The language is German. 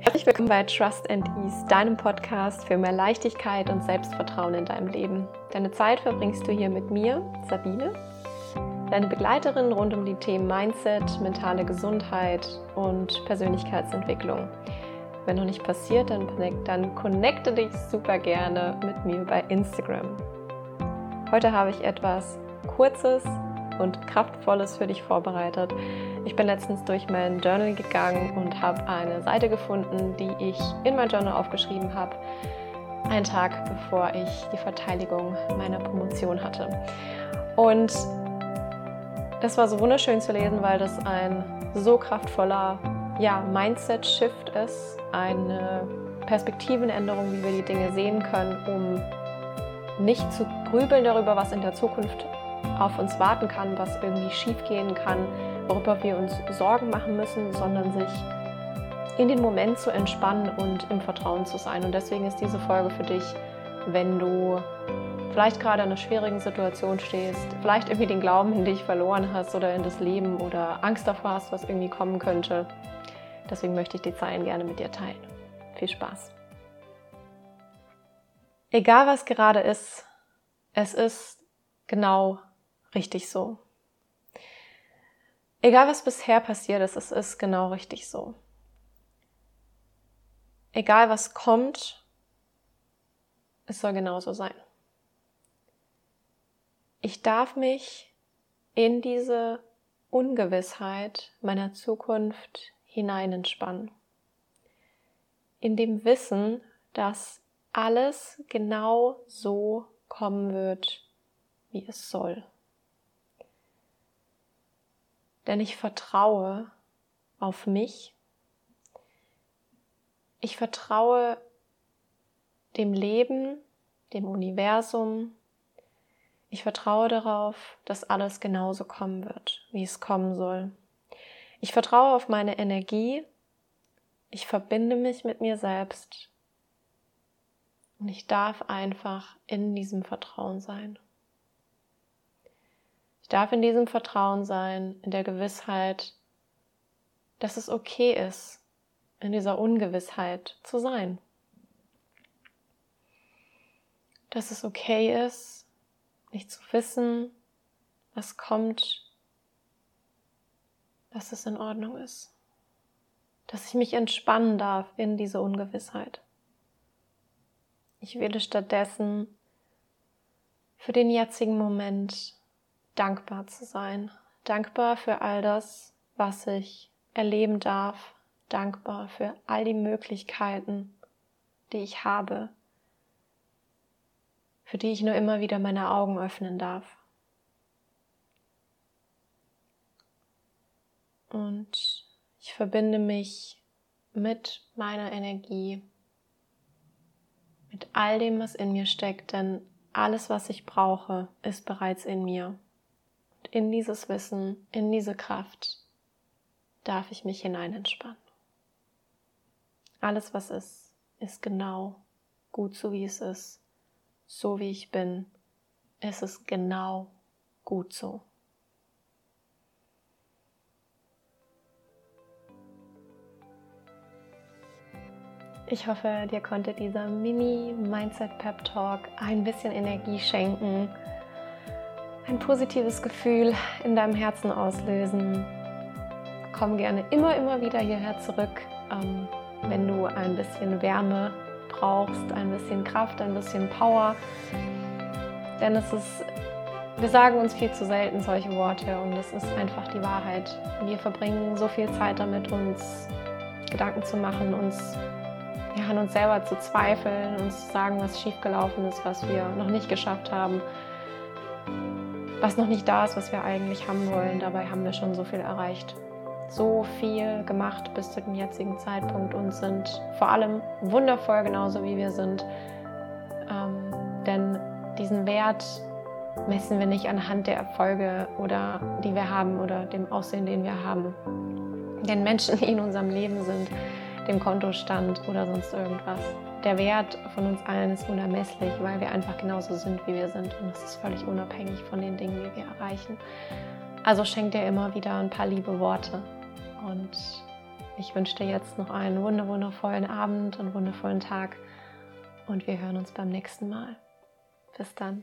Herzlich willkommen bei Trust and Ease, deinem Podcast für mehr Leichtigkeit und Selbstvertrauen in deinem Leben. Deine Zeit verbringst du hier mit mir, Sabine, deine Begleiterin rund um die Themen Mindset, mentale Gesundheit und Persönlichkeitsentwicklung. Wenn noch nicht passiert, dann, dann connecte dich super gerne mit mir bei Instagram. Heute habe ich etwas Kurzes und Kraftvolles für dich vorbereitet. Ich bin letztens durch mein Journal gegangen und habe eine Seite gefunden, die ich in mein Journal aufgeschrieben habe, einen Tag bevor ich die Verteidigung meiner Promotion hatte. Und das war so wunderschön zu lesen, weil das ein so kraftvoller ja, Mindset-Shift ist, eine Perspektivenänderung, wie wir die Dinge sehen können, um nicht zu grübeln darüber, was in der Zukunft auf uns warten kann, was irgendwie schiefgehen kann, worüber wir uns Sorgen machen müssen, sondern sich in den Moment zu entspannen und im Vertrauen zu sein. Und deswegen ist diese Folge für dich, wenn du vielleicht gerade in einer schwierigen Situation stehst, vielleicht irgendwie den Glauben in dich verloren hast oder in das Leben oder Angst davor hast, was irgendwie kommen könnte. Deswegen möchte ich die Zeilen gerne mit dir teilen. Viel Spaß. Egal was gerade ist, es ist genau richtig so. Egal was bisher passiert ist, es ist genau richtig so. Egal was kommt, es soll genauso sein. Ich darf mich in diese Ungewissheit meiner Zukunft hinein entspannen. In dem Wissen, dass alles genau so kommen wird, wie es soll denn ich vertraue auf mich. Ich vertraue dem Leben, dem Universum. Ich vertraue darauf, dass alles genauso kommen wird, wie es kommen soll. Ich vertraue auf meine Energie. Ich verbinde mich mit mir selbst. Und ich darf einfach in diesem Vertrauen sein. Ich darf in diesem Vertrauen sein, in der Gewissheit, dass es okay ist, in dieser Ungewissheit zu sein. Dass es okay ist, nicht zu wissen, was kommt, dass es in Ordnung ist. Dass ich mich entspannen darf in diese Ungewissheit. Ich wähle stattdessen für den jetzigen Moment dankbar zu sein. Dankbar für all das, was ich erleben darf. Dankbar für all die Möglichkeiten, die ich habe, für die ich nur immer wieder meine Augen öffnen darf. Und ich verbinde mich mit meiner Energie, mit all dem, was in mir steckt, denn alles, was ich brauche, ist bereits in mir in dieses Wissen, in diese Kraft darf ich mich hinein entspannen. Alles, was ist, ist genau gut so, wie es ist. So wie ich bin, ist es genau gut so. Ich hoffe, dir konnte dieser Mini Mindset Pep Talk ein bisschen Energie schenken ein positives Gefühl in deinem Herzen auslösen. Komm gerne immer, immer wieder hierher zurück, ähm, wenn du ein bisschen Wärme brauchst, ein bisschen Kraft, ein bisschen Power. Denn es ist, wir sagen uns viel zu selten solche Worte und es ist einfach die Wahrheit. Wir verbringen so viel Zeit damit, uns Gedanken zu machen, uns ja, an uns selber zu zweifeln, uns zu sagen, was schiefgelaufen ist, was wir noch nicht geschafft haben was noch nicht da ist, was wir eigentlich haben wollen. Dabei haben wir schon so viel erreicht, so viel gemacht bis zu dem jetzigen Zeitpunkt und sind vor allem wundervoll genauso wie wir sind. Ähm, denn diesen Wert messen wir nicht anhand der Erfolge oder die wir haben oder dem Aussehen, den wir haben. Den Menschen, die in unserem Leben sind, dem Kontostand oder sonst irgendwas der Wert von uns allen ist unermesslich, weil wir einfach genauso sind, wie wir sind. Und es ist völlig unabhängig von den Dingen, die wir erreichen. Also schenk dir immer wieder ein paar liebe Worte und Ich wünsche dir jetzt noch einen wundervollen Abend und wundervollen Tag und wir hören uns beim nächsten Mal. Bis dann.